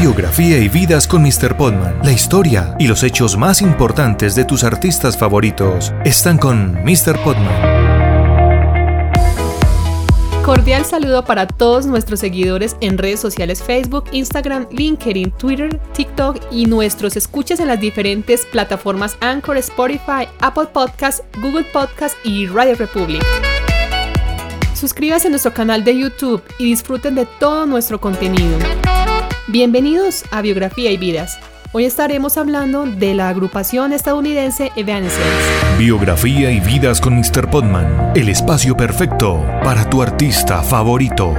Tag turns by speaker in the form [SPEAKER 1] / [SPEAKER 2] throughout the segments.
[SPEAKER 1] Biografía y vidas con Mr. Podman. La historia y los hechos más importantes de tus artistas favoritos están con Mr. Podman.
[SPEAKER 2] Cordial saludo para todos nuestros seguidores en redes sociales Facebook, Instagram, LinkedIn, Twitter, TikTok y nuestros escuchas en las diferentes plataformas Anchor, Spotify, Apple Podcasts, Google Podcasts y Radio Republic. Suscríbase a nuestro canal de YouTube y disfruten de todo nuestro contenido. Bienvenidos a Biografía y Vidas. Hoy estaremos hablando de la agrupación estadounidense Evanescence.
[SPEAKER 1] Biografía y vidas con Mr. Podman, el espacio perfecto para tu artista favorito.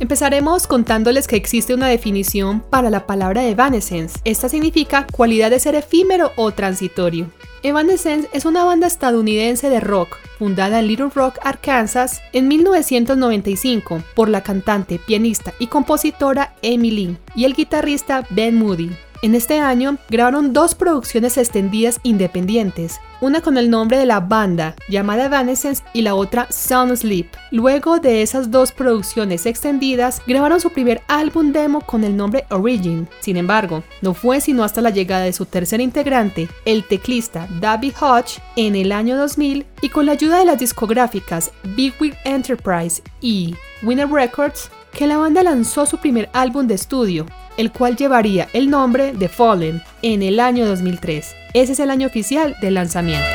[SPEAKER 2] Empezaremos contándoles que existe una definición para la palabra Evanescence. Esta significa cualidad de ser efímero o transitorio. Evanescence es una banda estadounidense de rock fundada en Little Rock, Arkansas, en 1995 por la cantante, pianista y compositora Amy y el guitarrista Ben Moody. En este año grabaron dos producciones extendidas independientes, una con el nombre de la banda llamada Evanescence y la otra Sound Sleep. Luego de esas dos producciones extendidas, grabaron su primer álbum demo con el nombre Origin. Sin embargo, no fue sino hasta la llegada de su tercer integrante, el teclista David Hodge, en el año 2000 y con la ayuda de las discográficas Big Wig Enterprise y Winner Records, que la banda lanzó su primer álbum de estudio, el cual llevaría el nombre de Fallen en el año 2003. Ese es el año oficial del lanzamiento.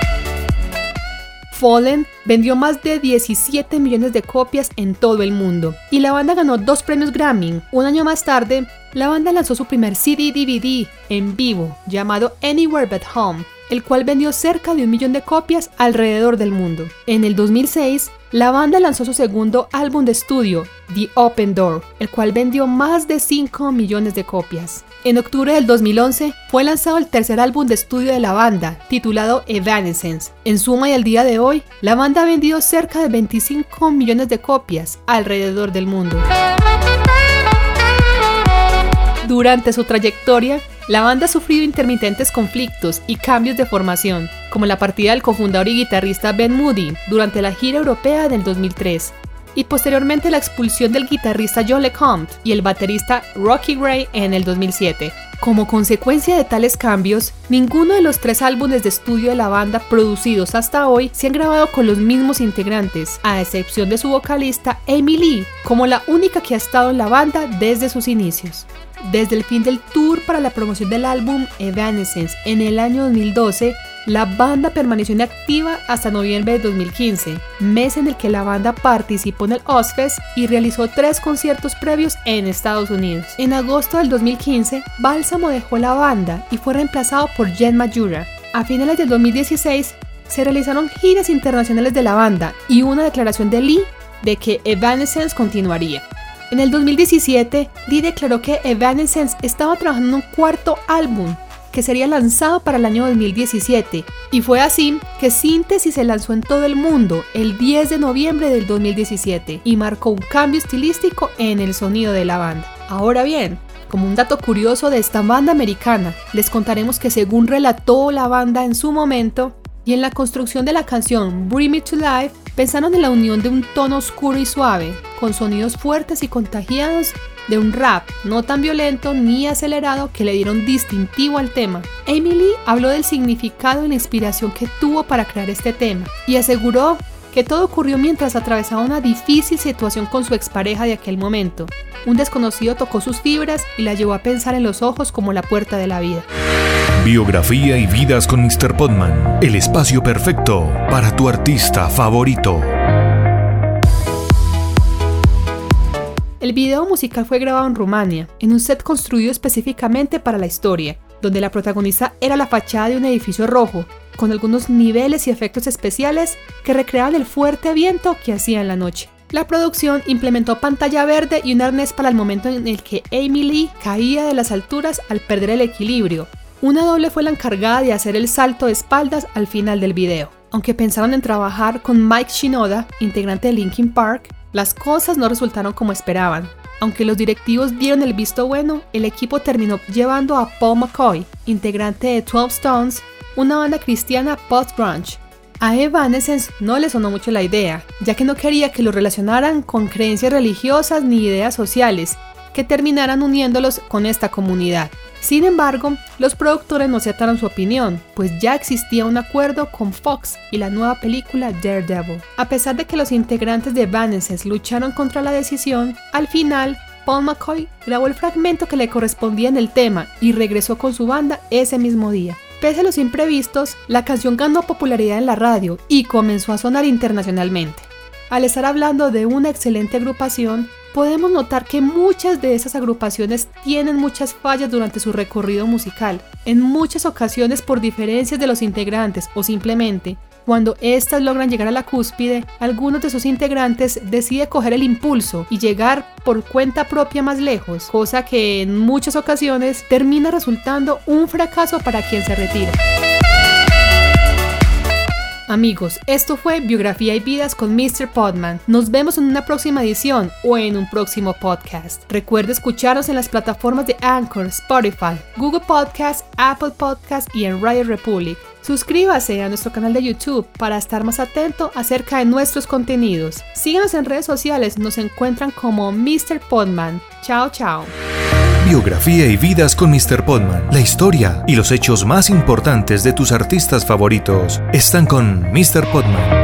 [SPEAKER 2] Fallen vendió más de 17 millones de copias en todo el mundo y la banda ganó dos premios Grammy. Un año más tarde, la banda lanzó su primer CD DVD en vivo llamado Anywhere But Home, el cual vendió cerca de un millón de copias alrededor del mundo. En el 2006, la banda lanzó su segundo álbum de estudio, The Open Door, el cual vendió más de 5 millones de copias. En octubre del 2011 fue lanzado el tercer álbum de estudio de la banda, titulado Evanescence. En suma y al día de hoy, la banda ha vendido cerca de 25 millones de copias alrededor del mundo. Durante su trayectoria, la banda ha sufrido intermitentes conflictos y cambios de formación, como la partida del cofundador y guitarrista Ben Moody durante la gira europea del 2003, y posteriormente la expulsión del guitarrista John LeCompte y el baterista Rocky Gray en el 2007. Como consecuencia de tales cambios, ninguno de los tres álbumes de estudio de la banda producidos hasta hoy se han grabado con los mismos integrantes, a excepción de su vocalista Amy Lee, como la única que ha estado en la banda desde sus inicios. Desde el fin del tour para la promoción del álbum Evanescence en el año 2012, la banda permaneció inactiva hasta noviembre de 2015, mes en el que la banda participó en el Ozfest y realizó tres conciertos previos en Estados Unidos. En agosto del 2015, Bálsamo dejó la banda y fue reemplazado por Jen Majura. A finales del 2016, se realizaron giras internacionales de la banda y una declaración de Lee de que Evanescence continuaría. En el 2017, Lee declaró que Evanescence estaba trabajando en un cuarto álbum que sería lanzado para el año 2017, y fue así que Síntesis se lanzó en todo el mundo el 10 de noviembre del 2017 y marcó un cambio estilístico en el sonido de la banda. Ahora bien, como un dato curioso de esta banda americana, les contaremos que según relató la banda en su momento, y en la construcción de la canción Bring Me to Life, pensaron en la unión de un tono oscuro y suave, con sonidos fuertes y contagiados de un rap no tan violento ni acelerado que le dieron distintivo al tema. Emily habló del significado y la inspiración que tuvo para crear este tema y aseguró que todo ocurrió mientras atravesaba una difícil situación con su expareja de aquel momento. Un desconocido tocó sus fibras y la llevó a pensar en los ojos como la puerta de la vida.
[SPEAKER 1] Biografía y vidas con Mr. Podman, el espacio perfecto para tu artista favorito.
[SPEAKER 2] El video musical fue grabado en Rumania, en un set construido específicamente para la historia, donde la protagonista era la fachada de un edificio rojo, con algunos niveles y efectos especiales que recreaban el fuerte viento que hacía en la noche. La producción implementó pantalla verde y un arnés para el momento en el que Amy Lee caía de las alturas al perder el equilibrio, una doble fue la encargada de hacer el salto de espaldas al final del video. Aunque pensaron en trabajar con Mike Shinoda, integrante de Linkin Park, las cosas no resultaron como esperaban. Aunque los directivos dieron el visto bueno, el equipo terminó llevando a Paul McCoy, integrante de 12 Stones, una banda cristiana post-grunge, A Evanescence no le sonó mucho la idea, ya que no quería que lo relacionaran con creencias religiosas ni ideas sociales, que terminaran uniéndolos con esta comunidad. Sin embargo, los productores no aceptaron su opinión, pues ya existía un acuerdo con Fox y la nueva película Daredevil. A pesar de que los integrantes de Evanescence lucharon contra la decisión, al final Paul McCoy grabó el fragmento que le correspondía en el tema y regresó con su banda ese mismo día. Pese a los imprevistos, la canción ganó popularidad en la radio y comenzó a sonar internacionalmente. Al estar hablando de una excelente agrupación, podemos notar que muchas de esas agrupaciones tienen muchas fallas durante su recorrido musical, en muchas ocasiones por diferencias de los integrantes o simplemente cuando éstas logran llegar a la cúspide, algunos de sus integrantes deciden coger el impulso y llegar por cuenta propia más lejos, cosa que en muchas ocasiones termina resultando un fracaso para quien se retira. Amigos, esto fue Biografía y Vidas con Mr. Podman. Nos vemos en una próxima edición o en un próximo podcast. Recuerde escucharnos en las plataformas de Anchor, Spotify, Google Podcast, Apple Podcast y en Radio Republic. Suscríbase a nuestro canal de YouTube para estar más atento acerca de nuestros contenidos. Síganos en redes sociales, nos encuentran como Mr. Podman. Chao, chao.
[SPEAKER 1] Biografía y vidas con Mr. Podman. La historia y los hechos más importantes de tus artistas favoritos están con Mr. Podman.